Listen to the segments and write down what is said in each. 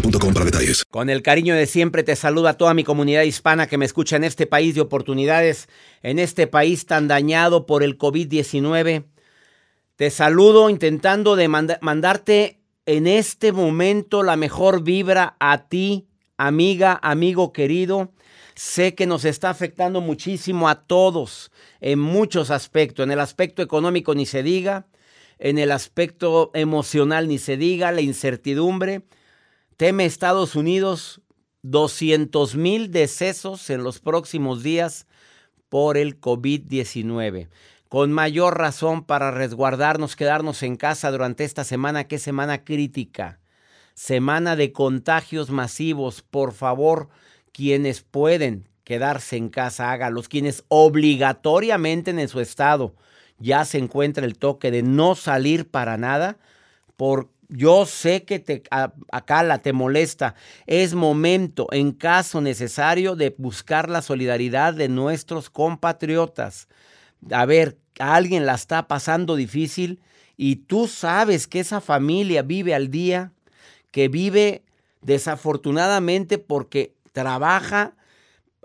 para detalles. Con el cariño de siempre te saluda toda mi comunidad hispana que me escucha en este país de oportunidades, en este país tan dañado por el COVID-19. Te saludo intentando de manda- mandarte en este momento la mejor vibra a ti, amiga, amigo querido. Sé que nos está afectando muchísimo a todos en muchos aspectos. En el aspecto económico ni se diga, en el aspecto emocional ni se diga, la incertidumbre. Teme Estados Unidos 200 mil decesos en los próximos días por el COVID-19. Con mayor razón para resguardarnos, quedarnos en casa durante esta semana, que es semana crítica. Semana de contagios masivos. Por favor, quienes pueden quedarse en casa, hágalos. Quienes obligatoriamente en su estado ya se encuentra el toque de no salir para nada, por yo sé que te, a- acá la te molesta. Es momento, en caso necesario, de buscar la solidaridad de nuestros compatriotas. A ver, alguien la está pasando difícil y tú sabes que esa familia vive al día, que vive desafortunadamente porque trabaja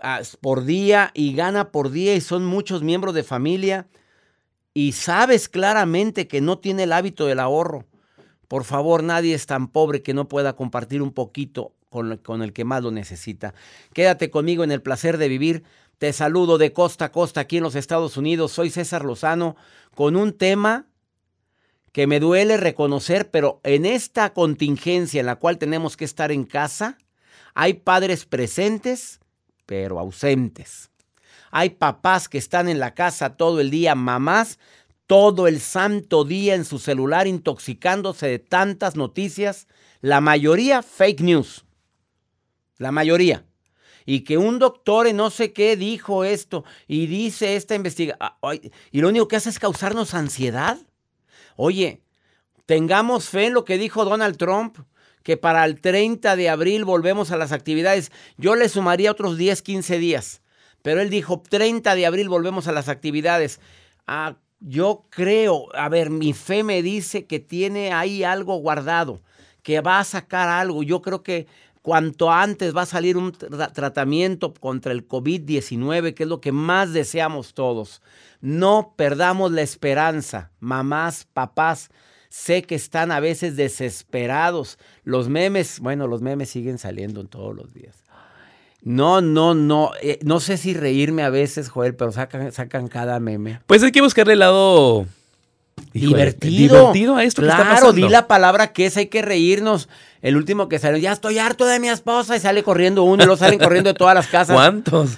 ah, por día y gana por día y son muchos miembros de familia y sabes claramente que no tiene el hábito del ahorro. Por favor, nadie es tan pobre que no pueda compartir un poquito con, con el que más lo necesita. Quédate conmigo en el placer de vivir. Te saludo de costa a costa aquí en los Estados Unidos. Soy César Lozano con un tema que me duele reconocer, pero en esta contingencia en la cual tenemos que estar en casa, hay padres presentes, pero ausentes. Hay papás que están en la casa todo el día, mamás todo el santo día en su celular intoxicándose de tantas noticias, la mayoría fake news. La mayoría. Y que un doctor en no sé qué dijo esto y dice esta investigación. Y lo único que hace es causarnos ansiedad. Oye, tengamos fe en lo que dijo Donald Trump, que para el 30 de abril volvemos a las actividades. Yo le sumaría otros 10, 15 días. Pero él dijo, 30 de abril volvemos a las actividades. Ah, yo creo, a ver, mi fe me dice que tiene ahí algo guardado, que va a sacar algo. Yo creo que cuanto antes va a salir un tra tratamiento contra el COVID-19, que es lo que más deseamos todos. No perdamos la esperanza, mamás, papás. Sé que están a veces desesperados. Los memes, bueno, los memes siguen saliendo en todos los días. No, no, no. Eh, no sé si reírme a veces, Joel, pero sacan, sacan cada meme. Pues hay que buscarle el lado Híjole, divertido. divertido a esto que está Claro, pasando. di la palabra que es, hay que reírnos. El último que salió, ya estoy harto de mi esposa y sale corriendo uno y luego salen corriendo de todas las casas. ¿Cuántos?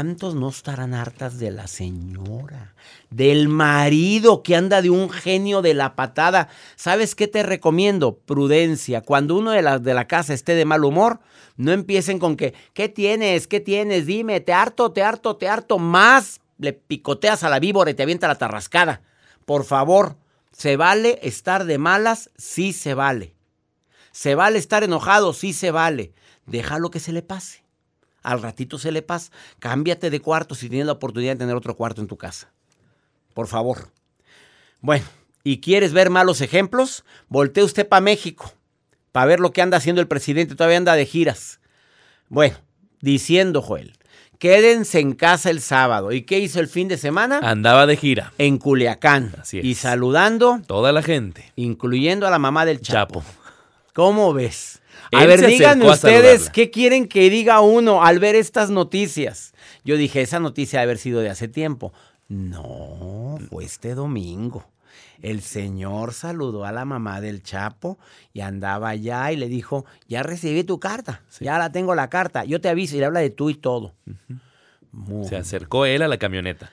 ¿Cuántos no estarán hartas de la señora? Del marido que anda de un genio de la patada. ¿Sabes qué te recomiendo? Prudencia. Cuando uno de la, de la casa esté de mal humor, no empiecen con que, ¿qué tienes? ¿Qué tienes? Dime, te harto, te harto, te harto. Más le picoteas a la víbora y te avienta la tarrascada. Por favor, ¿se vale estar de malas? Sí se vale. ¿Se vale estar enojado? Sí se vale. Déjalo que se le pase. Al ratito se le pasa. Cámbiate de cuarto si tienes la oportunidad de tener otro cuarto en tu casa. Por favor. Bueno, ¿y quieres ver malos ejemplos? Voltee usted para México para ver lo que anda haciendo el presidente. Todavía anda de giras. Bueno, diciendo Joel, quédense en casa el sábado. ¿Y qué hizo el fin de semana? Andaba de gira. En Culiacán. Así es. Y saludando, Toda la gente. incluyendo a la mamá del Chapo. Chapo. ¿Cómo ves? A Él ver, díganme a ustedes qué quieren que diga uno al ver estas noticias. Yo dije, esa noticia debe haber sido de hace tiempo. No, fue este domingo. El señor saludó a la mamá del Chapo y andaba allá y le dijo, ya recibí tu carta, ya la tengo la carta, yo te aviso y le habla de tú y todo. Se acercó él a la camioneta.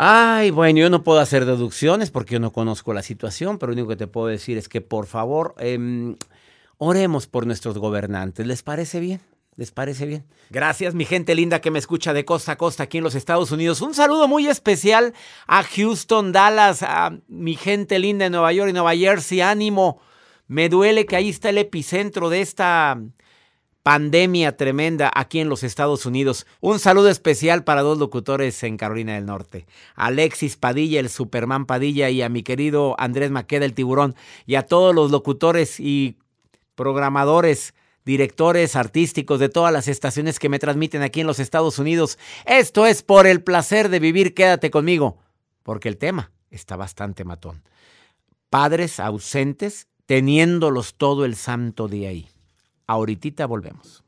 Ay, bueno, yo no puedo hacer deducciones porque yo no conozco la situación, pero lo único que te puedo decir es que por favor, em, oremos por nuestros gobernantes. ¿Les parece bien? ¿Les parece bien? Gracias, mi gente linda que me escucha de costa a costa aquí en los Estados Unidos. Un saludo muy especial a Houston, Dallas, a mi gente linda de Nueva York y Nueva Jersey. Ánimo. Me duele que ahí está el epicentro de esta pandemia tremenda aquí en los Estados Unidos. Un saludo especial para dos locutores en Carolina del Norte. Alexis Padilla, el Superman Padilla, y a mi querido Andrés Maqueda, el tiburón, y a todos los locutores y programadores, directores artísticos de todas las estaciones que me transmiten aquí en los Estados Unidos. Esto es por el placer de vivir. Quédate conmigo, porque el tema está bastante matón. Padres ausentes teniéndolos todo el santo día ahí. Ahorita volvemos.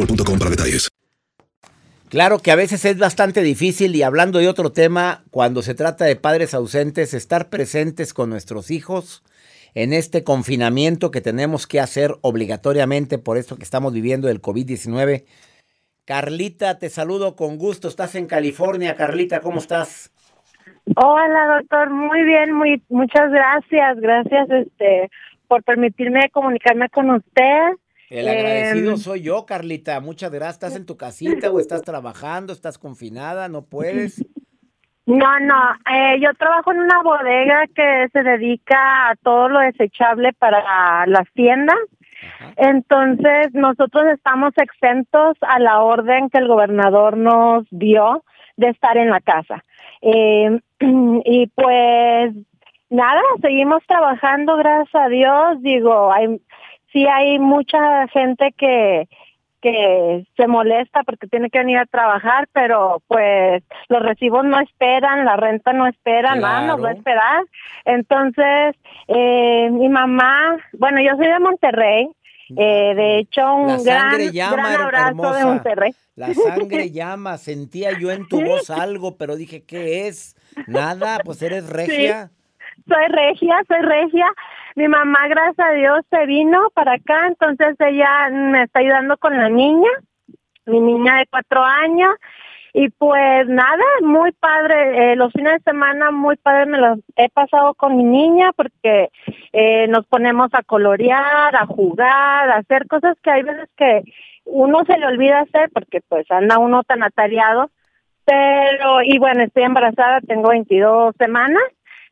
boostmobile.com para detalles. Claro que a veces es bastante difícil y hablando de otro tema, cuando se trata de padres ausentes, estar presentes con nuestros hijos en este confinamiento que tenemos que hacer obligatoriamente por esto que estamos viviendo del COVID-19. Carlita, te saludo con gusto. Estás en California, Carlita, ¿cómo estás? Hola, doctor. Muy bien, muy muchas gracias. Gracias este por permitirme comunicarme con usted. El agradecido Em, soy yo, Carlita. Muchas gracias. ¿Estás en tu casita o estás trabajando? ¿Estás confinada? ¿No puedes? No, no, eh, yo trabajo en una bodega que se dedica a todo lo desechable para las tiendas. Entonces, nosotros estamos exentos a la orden que el gobernador nos dio de estar en la casa. Eh, y pues nada, seguimos trabajando, gracias a Dios. Digo, hay, sí hay mucha gente que que se molesta porque tiene que venir a trabajar, pero pues los recibos no esperan, la renta no espera, nada nos va a esperar. Entonces, eh, mi mamá, bueno, yo soy de Monterrey, eh, de hecho, un gran, llama, gran abrazo hermosa. de Monterrey. La sangre llama, sentía yo en tu voz algo, pero dije, ¿qué es? Nada, pues eres regia. soy regia, soy regia. Mi mamá, gracias a Dios, se vino para acá, entonces ella me está ayudando con la niña, mi niña de cuatro años. Y pues nada, muy padre. eh, los fines de semana muy padre me los he pasado con mi niña porque eh, nos ponemos a colorear, a jugar, a hacer cosas que hay veces que uno se le olvida hacer porque pues anda uno tan atareado. Pero, y bueno, estoy embarazada, tengo 22 semanas.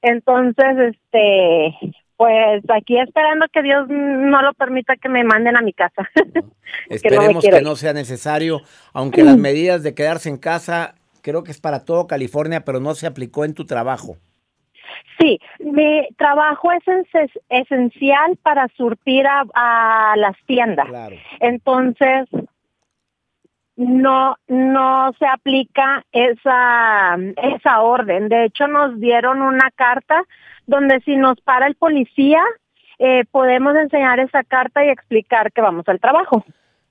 Entonces, este, pues aquí esperando que Dios no lo permita que me manden a mi casa. Esperemos que no, sea necesario, aunque las medidas de quedarse en casa, creo que es para todo California, pero no se aplicó en tu trabajo. Sí, mi trabajo es esen- esencial para surtir a, a las tiendas. Entonces, no no se aplica esa esa orden. De hecho, nos dieron una carta donde si nos para el policía eh, podemos enseñar esa carta y explicar que vamos al trabajo.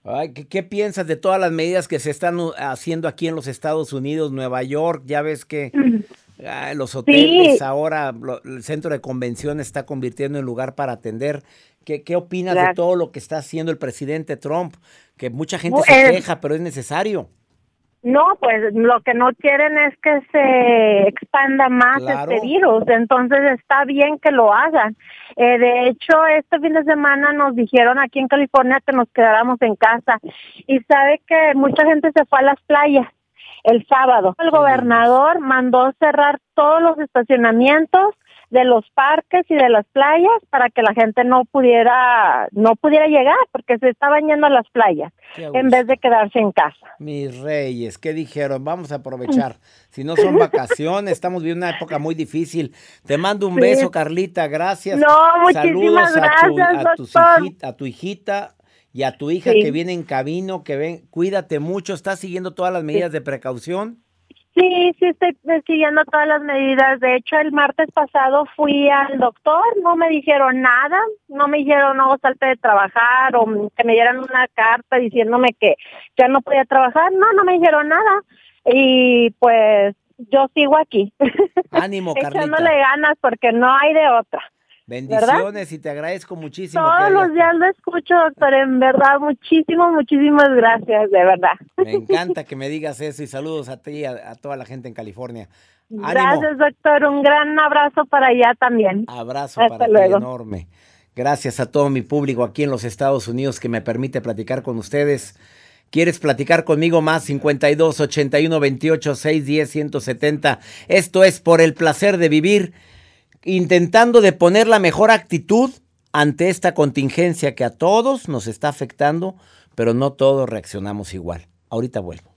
Ay, ¿qué, qué piensas de todas las medidas que se están haciendo aquí en los Estados Unidos, Nueva York? Ya ves que ah, los hoteles Sí. ahora, lo- el centro de convención está convirtiendo en lugar para atender. ¿Qué, qué opinas de todo lo que está haciendo el presidente Trump? Que mucha gente se eh, queja, pero es necesario. No, pues lo que no quieren es que se expanda más Claro. este virus, entonces está bien que lo hagan. Eh, de hecho, este fin de semana nos dijeron aquí en California que nos quedáramos en casa y sabe que mucha gente se fue a las playas el sábado. El gobernador mandó cerrar todos los estacionamientos de los parques y de las playas para que la gente no pudiera no pudiera llegar porque se estaban yendo a las playas en vez de quedarse en casa. Mis reyes, ¿qué dijeron? Vamos a aprovechar. Si no son vacaciones, estamos viviendo una época muy difícil. Te mando un Sí. beso, Carlita, gracias. No, muchísimas Saludos a tu, gracias, a, doctor. hijita- a tu hijita y a tu hija Sí. que viene en camino, que ven, cuídate mucho, ¿estás siguiendo todas las medidas de precaución? Sí, sí, estoy siguiendo todas las medidas. De hecho, el martes pasado fui al doctor, no me dijeron nada, no me dijeron no salte de trabajar o que me dieran una carta diciéndome que ya no podía trabajar. No, no me dijeron nada. Y pues yo sigo aquí, Ánimo, echándole ganas porque no hay de otra. Bendiciones y te agradezco muchísimo. Todos los días lo escucho, doctor, en verdad, muchísimas, muchísimas gracias, de verdad. Me encanta que me digas eso y saludos a ti y a, a toda la gente en California. Ánimo. Gracias, doctor. Un gran abrazo para allá también. Abrazo Hasta para luego. ti enorme. Gracias a todo mi público aquí en los Estados Unidos que me permite platicar con ustedes. ¿Quieres platicar conmigo más? 52 81 28 610 170. Esto es por el placer de vivir, intentando de poner la mejor actitud ante esta contingencia que a todos nos está afectando, pero no todos reaccionamos igual. Ahorita vuelvo.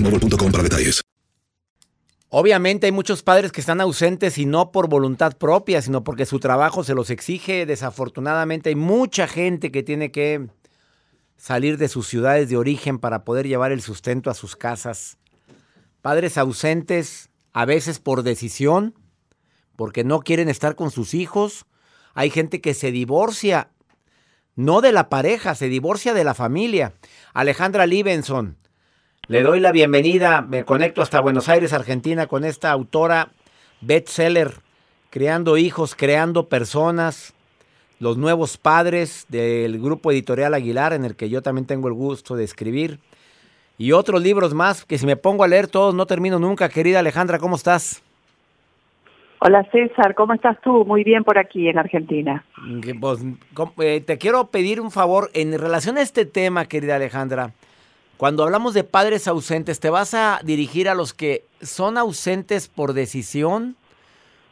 boostmobile.com para detalles. Obviamente hay muchos padres que están ausentes y no por voluntad propia, sino porque su trabajo se los exige. Desafortunadamente hay mucha gente que tiene que salir de sus ciudades de origen para poder llevar el sustento a sus casas. Padres ausentes, a veces por decisión, porque no quieren estar con sus hijos. Hay gente que se divorcia, no de la pareja, se divorcia de la familia. Alejandra Libenson, le doy la bienvenida, me conecto hasta Buenos Aires, Argentina, con esta autora bestseller, Creando hijos, creando personas, los nuevos padres del grupo editorial Aguilar, en el que yo también tengo el gusto de escribir. Y otros libros más que si me pongo a leer todos no termino nunca. Querida Alejandra, ¿cómo estás? Hola César, ¿cómo estás tú? Muy bien por aquí en Argentina. Que, pues, eh, te quiero pedir un favor en relación a este tema, querida Alejandra. Cuando hablamos de padres ausentes, ¿te vas a dirigir a los que son ausentes por decisión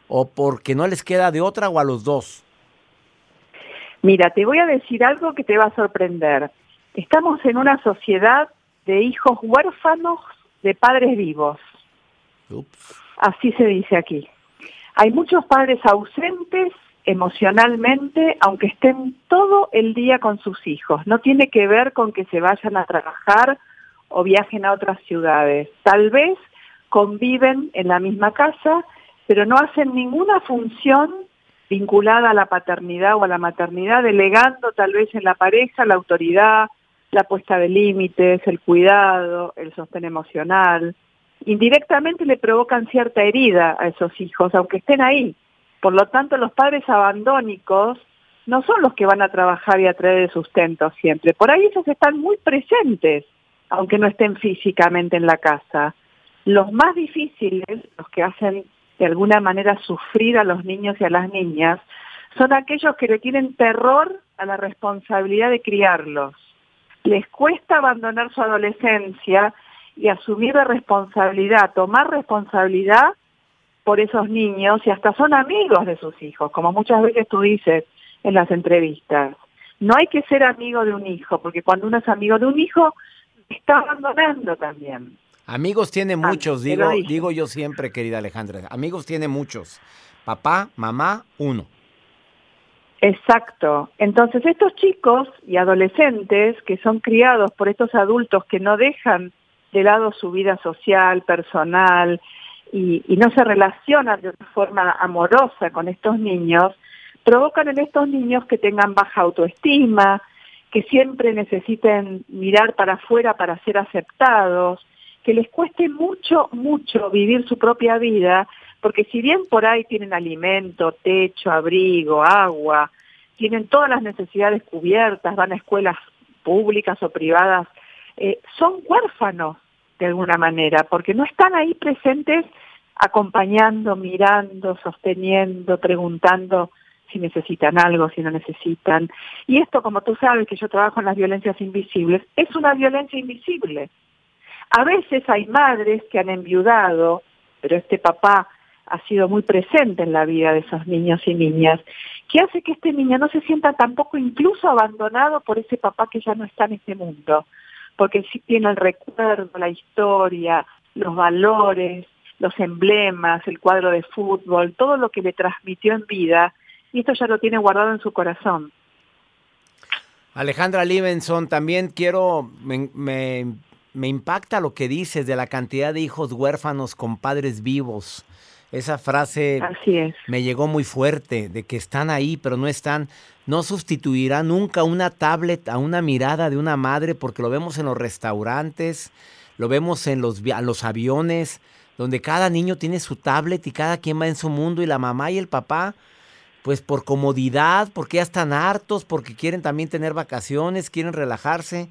o porque no les queda de otra o a los dos? Mira, te voy a decir algo que te va a sorprender. Estamos en una sociedad de hijos huérfanos de padres vivos. Así se dice aquí. Hay muchos padres ausentes emocionalmente, aunque estén todo el día con sus hijos. No tiene que ver con que se vayan a trabajar o viajen a otras ciudades. Tal vez conviven en la misma casa, pero no hacen ninguna función vinculada a la paternidad o a la maternidad, delegando tal vez en la pareja la autoridad, la puesta de límites, el cuidado, el sostén emocional. Indirectamente le provocan cierta herida a esos hijos, aunque estén ahí. Por lo tanto, los padres abandónicos no son los que van a trabajar y a traer el sustento siempre. Por ahí ellos están muy presentes, aunque no estén físicamente en la casa. Los más difíciles, los que hacen de alguna manera sufrir a los niños y a las niñas, son aquellos que le tienen terror a la responsabilidad de criarlos. Les cuesta abandonar su adolescencia y asumir la responsabilidad, tomar responsabilidad por esos niños y hasta son amigos de sus hijos, como muchas veces tú dices en las entrevistas. No hay que ser amigo de un hijo, porque cuando uno es amigo de un hijo, está abandonando también. Amigos tiene muchos, te digo, digo yo siempre, querida Alejandra. Amigos tiene muchos. Papá, mamá, uno. Exacto. Entonces estos chicos y adolescentes que son criados por estos adultos que no dejan de lado su vida social, personal, y, y no se relacionan de una forma amorosa con estos niños, provocan en estos niños que tengan baja autoestima, que siempre necesiten mirar para afuera para ser aceptados, que les cueste mucho, mucho vivir su propia vida, porque si bien por ahí tienen alimento, techo, abrigo, agua, tienen todas las necesidades cubiertas, van a escuelas públicas o privadas, eh, son huérfanos de alguna manera, porque no están ahí presentes acompañando, mirando, sosteniendo, preguntando si necesitan algo, si no necesitan. Y esto, como tú sabes que yo trabajo en las violencias invisibles, es una violencia invisible. A veces hay madres que han enviudado, pero este papá ha sido muy presente en la vida de esos niños y niñas, que hace que este niño no se sienta tampoco incluso abandonado por ese papá que ya no está en este mundo, porque sí tiene el recuerdo, la historia, los valores, los emblemas, el cuadro de fútbol, todo lo que le transmitió en vida, y esto ya lo tiene guardado en su corazón. Alejandra Libenson, también quiero, me, me me impacta lo que dices de la cantidad de hijos huérfanos con padres vivos. Esa frase Así es. me llegó muy fuerte, de que están ahí, pero no están. No sustituirá nunca una tablet a una mirada de una madre, porque lo vemos en los restaurantes, lo vemos en los aviones, donde cada niño tiene su tablet y cada quien va en su mundo y la mamá y el papá, pues por comodidad, porque ya están hartos, porque quieren también tener vacaciones, quieren relajarse.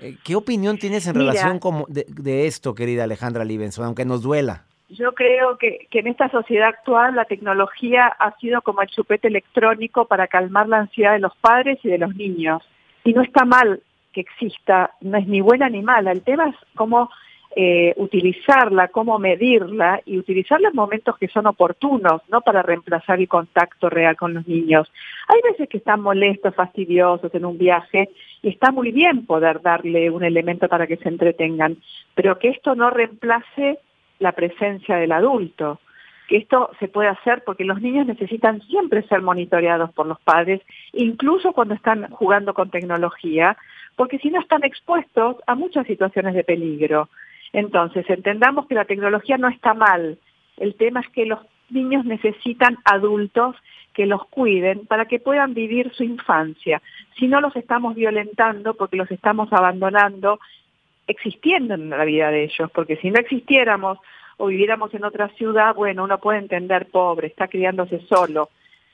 Eh, ¿Qué opinión tienes en Mira. relación de, de esto, querida Alejandra Libenson, aunque nos duela? Yo creo que, que en esta sociedad actual la tecnología ha sido como el chupete electrónico para calmar la ansiedad de los padres y de los niños. Y no está mal que exista, no es ni buena ni mala. El tema es cómo eh, utilizarla, cómo medirla y utilizarla en momentos que son oportunos, no para reemplazar el contacto real con los niños. Hay veces que están molestos, fastidiosos en un viaje y está muy bien poder darle un elemento para que se entretengan, pero que esto no reemplace la presencia del adulto. Que esto se puede hacer porque los niños necesitan siempre ser monitoreados por los padres, incluso cuando están jugando con tecnología, porque si no están expuestos a muchas situaciones de peligro. Entonces, entendamos que la tecnología no está mal. El tema es que los niños necesitan adultos que los cuiden para que puedan vivir su infancia. Si no los estamos violentando porque los estamos abandonando existiendo en la vida de ellos, porque si no existiéramos o viviéramos en otra ciudad, bueno, uno puede entender pobre, está criándose solo,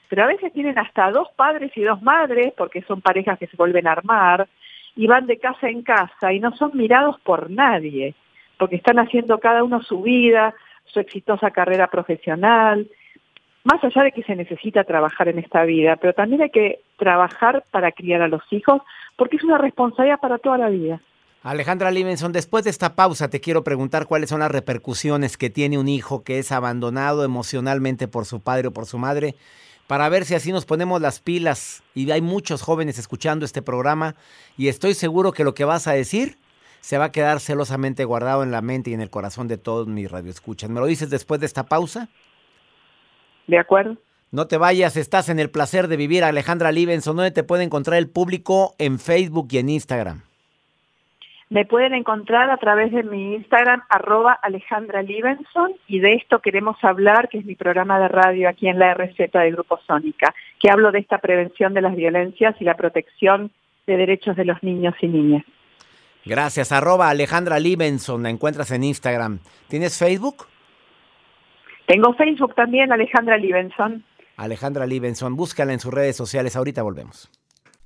pero a veces tienen hasta dos padres y dos madres, porque son parejas que se vuelven a armar, y van de casa en casa y no son mirados por nadie, porque están haciendo cada uno su vida, su exitosa carrera profesional, más allá de que se necesita trabajar en esta vida, pero también hay que trabajar para criar a los hijos, porque es una responsabilidad para toda la vida. Alejandra Livenson, después de esta pausa te quiero preguntar cuáles son las repercusiones que tiene un hijo que es abandonado emocionalmente por su padre o por su madre, para ver si así nos ponemos las pilas. Y hay muchos jóvenes escuchando este programa y estoy seguro que lo que vas a decir se va a quedar celosamente guardado en la mente y en el corazón de todos mis radioescuchas. ¿Me lo dices después de esta pausa? ¿De acuerdo? No te vayas, estás en el placer de vivir. Alejandra Livenson, ¿dónde te puede encontrar el público? En Facebook y en Instagram. Me pueden encontrar a través de mi Instagram, arroba Alejandra Libenson, y de esto queremos hablar, que es mi programa de radio aquí en la RZ de Grupo Sónica, que hablo de esta prevención de las violencias y la protección de derechos de los niños y niñas. Gracias, arroba Alejandra Libenson, la encuentras en Instagram. ¿Tienes Facebook? Tengo Facebook también, Alejandra Libenson. Alejandra Libenson, búscala en sus redes sociales. Ahorita volvemos.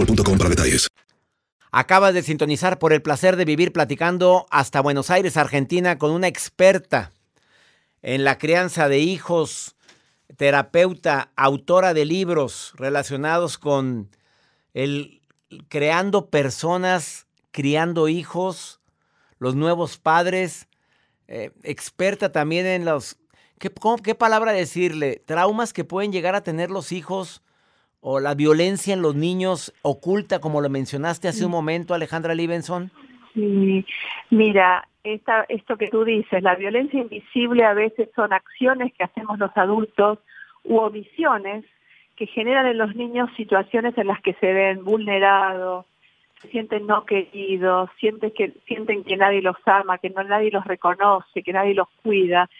boostmobile.com para detalles. Acabas de sintonizar por el placer de vivir platicando hasta Buenos Aires, Argentina, con una experta en la crianza de hijos, terapeuta, autora de libros relacionados con el creando personas, criando hijos, los nuevos padres, eh, experta también en los, ¿qué, ¿qué palabra decirle? Traumas que pueden llegar a tener los hijos o la violencia en los niños oculta, como lo mencionaste hace un momento, Alejandra Libenson? Sí, mira, esta, esto que tú dices, la violencia invisible a veces son acciones que hacemos los adultos u omisiones que generan en los niños situaciones en las que se ven vulnerados, se sienten no queridos, sienten que, sienten que nadie los ama, que no nadie los reconoce, que nadie los cuida.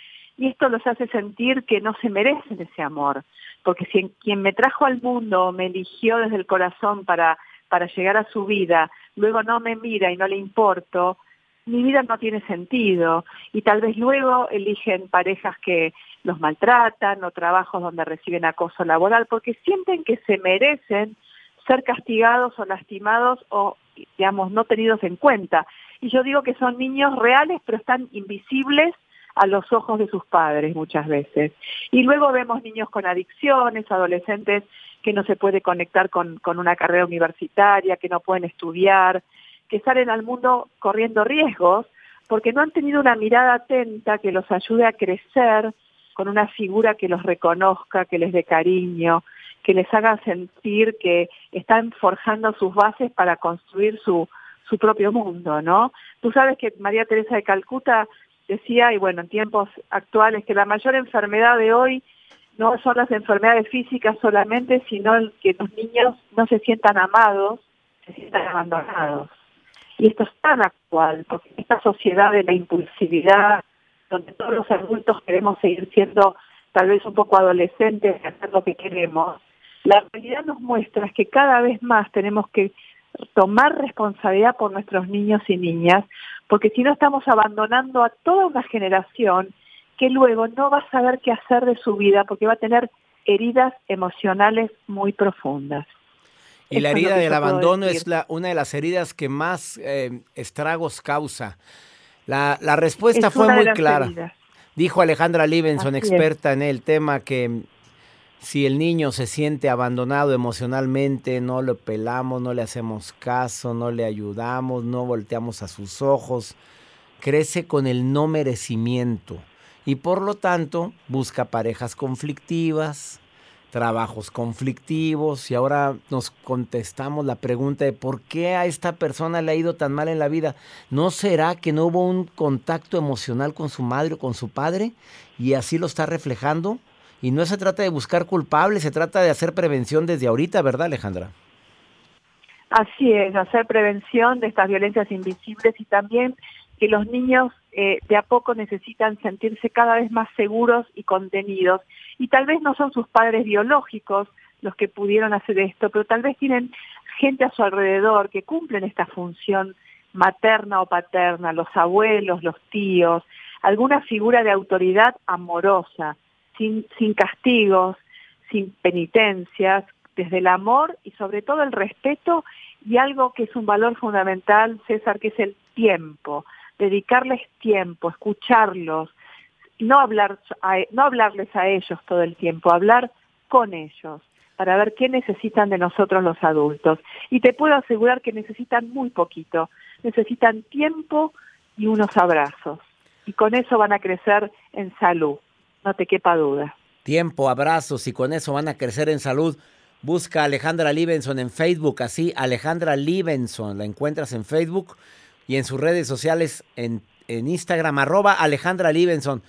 Y esto los hace sentir que no se merecen ese amor porque si quien me trajo al mundo me eligió desde el corazón para, para llegar a su vida, luego no me mira y no le importo, mi vida no tiene sentido y tal vez luego eligen parejas que los maltratan o trabajos donde reciben acoso laboral porque sienten que se merecen ser castigados o lastimados o, digamos, no tenidos en cuenta. Y yo digo que son niños reales pero están invisibles a los ojos de sus padres muchas veces. Y luego vemos niños con adicciones, adolescentes que no se puede conectar con, con una carrera universitaria, que no pueden estudiar, que salen al mundo corriendo riesgos porque no han tenido una mirada atenta que los ayude a crecer con una figura que los reconozca, que les dé cariño, que les haga sentir que están forjando sus bases para construir su, su propio mundo, ¿no? Tú sabes que María Teresa de Calcuta decía, y bueno, en tiempos actuales, que la mayor enfermedad de hoy no son las enfermedades físicas solamente, sino que los niños no se sientan amados, se sientan abandonados. Y esto es tan actual, porque esta sociedad de la impulsividad, donde todos los adultos queremos seguir siendo tal vez un poco adolescentes hacer lo que queremos, la realidad nos muestra que cada vez más tenemos que tomar responsabilidad por nuestros niños y niñas, porque si no estamos abandonando a toda una generación que luego no va a saber qué hacer de su vida porque va a tener heridas emocionales muy profundas. Y la herida del abandono es la, una de las heridas que más eh, estragos causa. La, la respuesta fue muy clara. Dijo Alejandra Libenson, experta en el tema, que si el niño se siente abandonado emocionalmente, no lo pelamos, no le hacemos caso, no le ayudamos, no volteamos a sus ojos, crece con el no merecimiento y por lo tanto busca parejas conflictivas, trabajos conflictivos y ahora nos contestamos la pregunta de por qué a esta persona le ha ido tan mal en la vida. ¿No será que no hubo un contacto emocional con su madre o con su padre y así lo está reflejando? Y no se trata de buscar culpables, se trata de hacer prevención desde ahorita, ¿verdad, Alejandra? Así es, hacer prevención de estas violencias invisibles y también que los niños eh, de a poco necesitan sentirse cada vez más seguros y contenidos. Y tal vez no son sus padres biológicos los que pudieron hacer esto, pero tal vez tienen gente a su alrededor que cumplen esta función materna o paterna, los abuelos, los tíos, alguna figura de autoridad amorosa sin, castigos, sin penitencias, desde el amor y sobre todo el respeto y algo que es un valor fundamental, César, que es el tiempo, dedicarles tiempo, escucharlos, no, hablar no hablarles a ellos todo el tiempo, hablar con ellos para ver qué necesitan de nosotros los adultos. Y te puedo asegurar que necesitan muy poquito, necesitan tiempo y unos abrazos. Y con eso van a crecer en salud no te quepa duda. Tiempo, abrazos y con eso van a crecer en salud. Busca a Alejandra Libenson en Facebook, así Alejandra Libenson, la encuentras en Facebook y en sus redes sociales en, en Instagram, arroba Alejandra Libenson.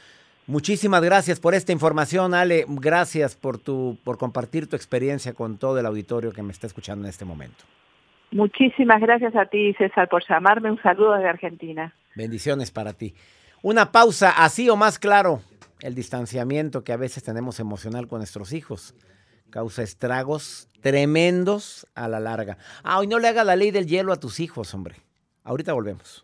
Muchísimas gracias por esta información, Ale. Gracias por, tu, por compartir tu experiencia con todo el auditorio que me está escuchando en este momento. Muchísimas gracias a ti, César, por llamarme. Un saludo desde Argentina. Bendiciones para ti. Una pausa, así o más claro el distanciamiento que a veces tenemos emocional con nuestros hijos. Causa estragos tremendos a la larga. Ah, hoy no le haga la ley del hielo a tus hijos, hombre. Ahorita volvemos.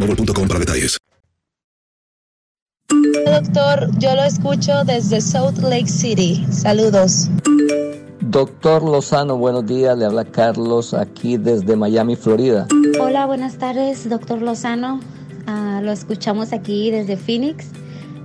boostmobile.com para detalles. Doctor, yo lo escucho desde Salt Lake City. Saludos. Doctor Lozano, buenos días. Le habla Carlos aquí desde Miami, Florida. Hola, buenas tardes, doctor Lozano. Ah, lo escuchamos aquí desde Phoenix,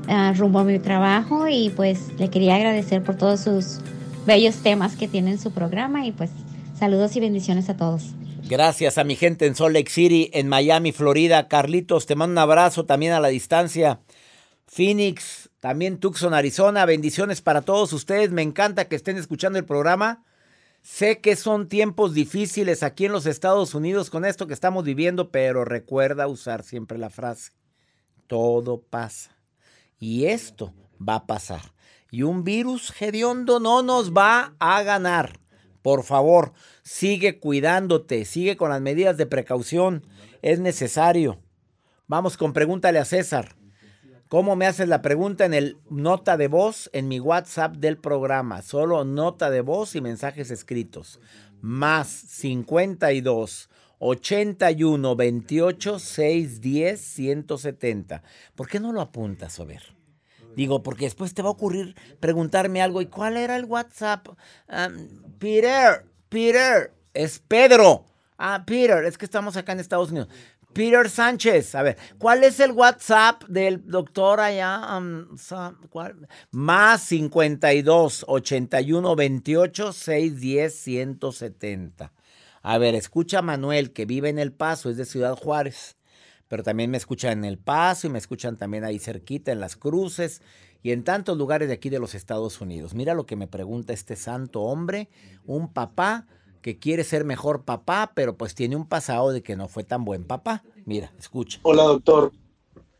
ah, rumbo a mi trabajo y pues le quería agradecer por todos sus bellos temas que tiene en su programa y pues saludos y bendiciones a todos. Gracias a mi gente en Salt Lake City, en Miami, Florida. Carlitos, te mando un abrazo también a la distancia. Phoenix, también Tucson, Arizona. Bendiciones para todos ustedes. Me encanta que estén escuchando el programa. Sé que son tiempos difíciles aquí en los Estados Unidos con esto que estamos viviendo, pero recuerda usar siempre la frase, todo pasa. Y esto va a pasar. Y un virus hediondo no nos va a ganar. Por favor, sigue cuidándote, sigue con las medidas de precaución. Es necesario. Vamos con pregúntale a César. ¿Cómo me haces la pregunta en el nota de voz en mi WhatsApp del programa? Solo nota de voz y mensajes escritos. Más 52 81 28 610 170. ¿Por qué no lo apuntas, a ver? Digo, porque después te va a ocurrir preguntarme algo. ¿Y cuál era el WhatsApp? Peter, Peter, es Pedro. Ah, Peter, es que estamos acá en Estados Unidos. Peter Sánchez, a ver, ¿cuál es el WhatsApp del doctor allá? Um, ¿cuál? Más 52 81 28 610 170. A ver, escucha a Manuel, que vive en El Paso, es de Ciudad Juárez pero también me escuchan en El Paso y me escuchan también ahí cerquita en Las Cruces y en tantos lugares de aquí de los Estados Unidos. Mira lo que me pregunta este santo hombre, un papá que quiere ser mejor papá, pero pues tiene un pasado de que no fue tan buen papá. Mira, escucha. Hola doctor,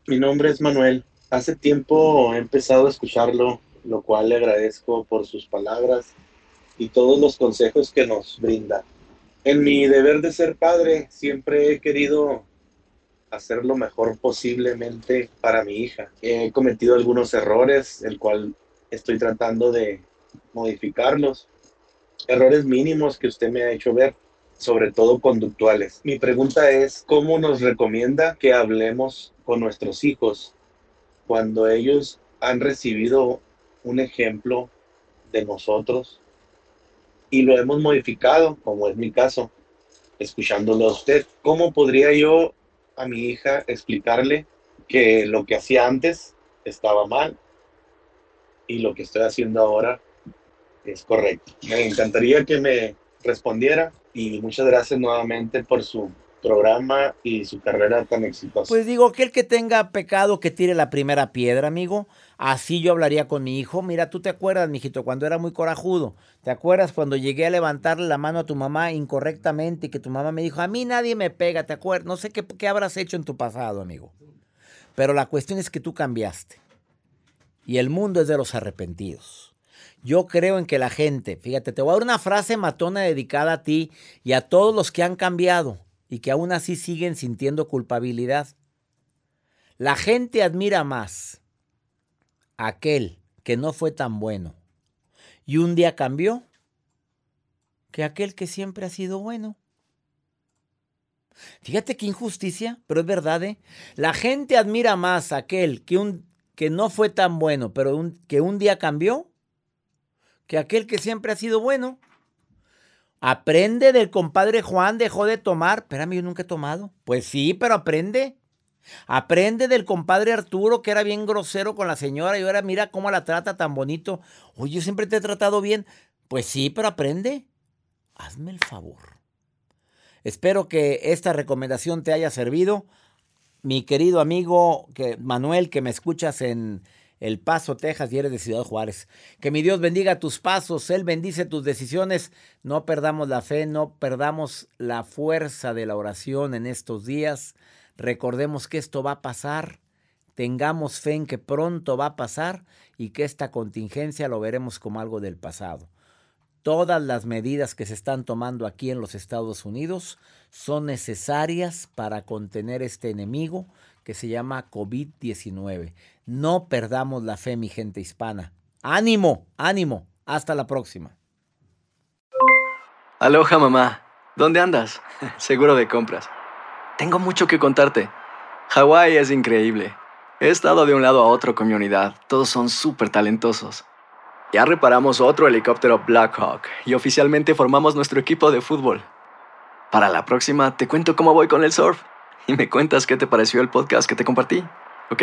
mi nombre es Manuel. Hace tiempo he empezado a escucharlo, lo cual le agradezco por sus palabras y todos los consejos que nos brinda. En mi deber de ser padre siempre he querido hacer lo mejor posiblemente para mi hija. He cometido algunos errores, el cual estoy tratando de modificarlos. Errores mínimos que usted me ha hecho ver, sobre todo conductuales. Mi pregunta es, ¿cómo nos recomienda que hablemos con nuestros hijos cuando ellos han recibido un ejemplo de nosotros y lo hemos modificado, como es mi caso, escuchándolo a usted? ¿Cómo podría yo a mi hija explicarle que lo que hacía antes estaba mal y lo que estoy haciendo ahora es correcto. Me encantaría que me respondiera y muchas gracias nuevamente por su programa y su carrera tan exitosa. Pues digo, que el que tenga pecado que tire la primera piedra, amigo. Así yo hablaría con mi hijo. Mira, tú te acuerdas, mijito, cuando era muy corajudo. ¿Te acuerdas cuando llegué a levantarle la mano a tu mamá incorrectamente y que tu mamá me dijo, a mí nadie me pega, ¿te acuerdas? No sé qué, qué habrás hecho en tu pasado, amigo. Pero la cuestión es que tú cambiaste. Y el mundo es de los arrepentidos. Yo creo en que la gente, fíjate, te voy a dar una frase matona dedicada a ti y a todos los que han cambiado y que aún así siguen sintiendo culpabilidad. La gente admira más a aquel que no fue tan bueno y un día cambió que aquel que siempre ha sido bueno. Fíjate qué injusticia, pero es verdad, ¿eh? La gente admira más a aquel que, un, que no fue tan bueno, pero un, que un día cambió, que aquel que siempre ha sido bueno. Aprende del compadre Juan, dejó de tomar. Espérame, yo nunca he tomado. Pues sí, pero aprende. Aprende del compadre Arturo, que era bien grosero con la señora y ahora mira cómo la trata tan bonito. Oye, yo siempre te he tratado bien. Pues sí, pero aprende. Hazme el favor. Espero que esta recomendación te haya servido. Mi querido amigo que, Manuel, que me escuchas en El Paso, Texas, y eres de Ciudad Juárez. Que mi Dios bendiga tus pasos, Él bendice tus decisiones. No perdamos la fe, no perdamos la fuerza de la oración en estos días. Recordemos que esto va a pasar. Tengamos fe en que pronto va a pasar y que esta contingencia lo veremos como algo del pasado. Todas las medidas que se están tomando aquí en los Estados Unidos son necesarias para contener este enemigo que se llama COVID-19. No perdamos la fe, mi gente hispana. Ánimo, ánimo. Hasta la próxima. Aloha mamá. ¿Dónde andas? Seguro de compras. Tengo mucho que contarte. Hawái es increíble. He estado de un lado a otro con mi unidad. Todos son súper talentosos. Ya reparamos otro helicóptero Blackhawk y oficialmente formamos nuestro equipo de fútbol. Para la próxima te cuento cómo voy con el surf y me cuentas qué te pareció el podcast que te compartí, ¿ok?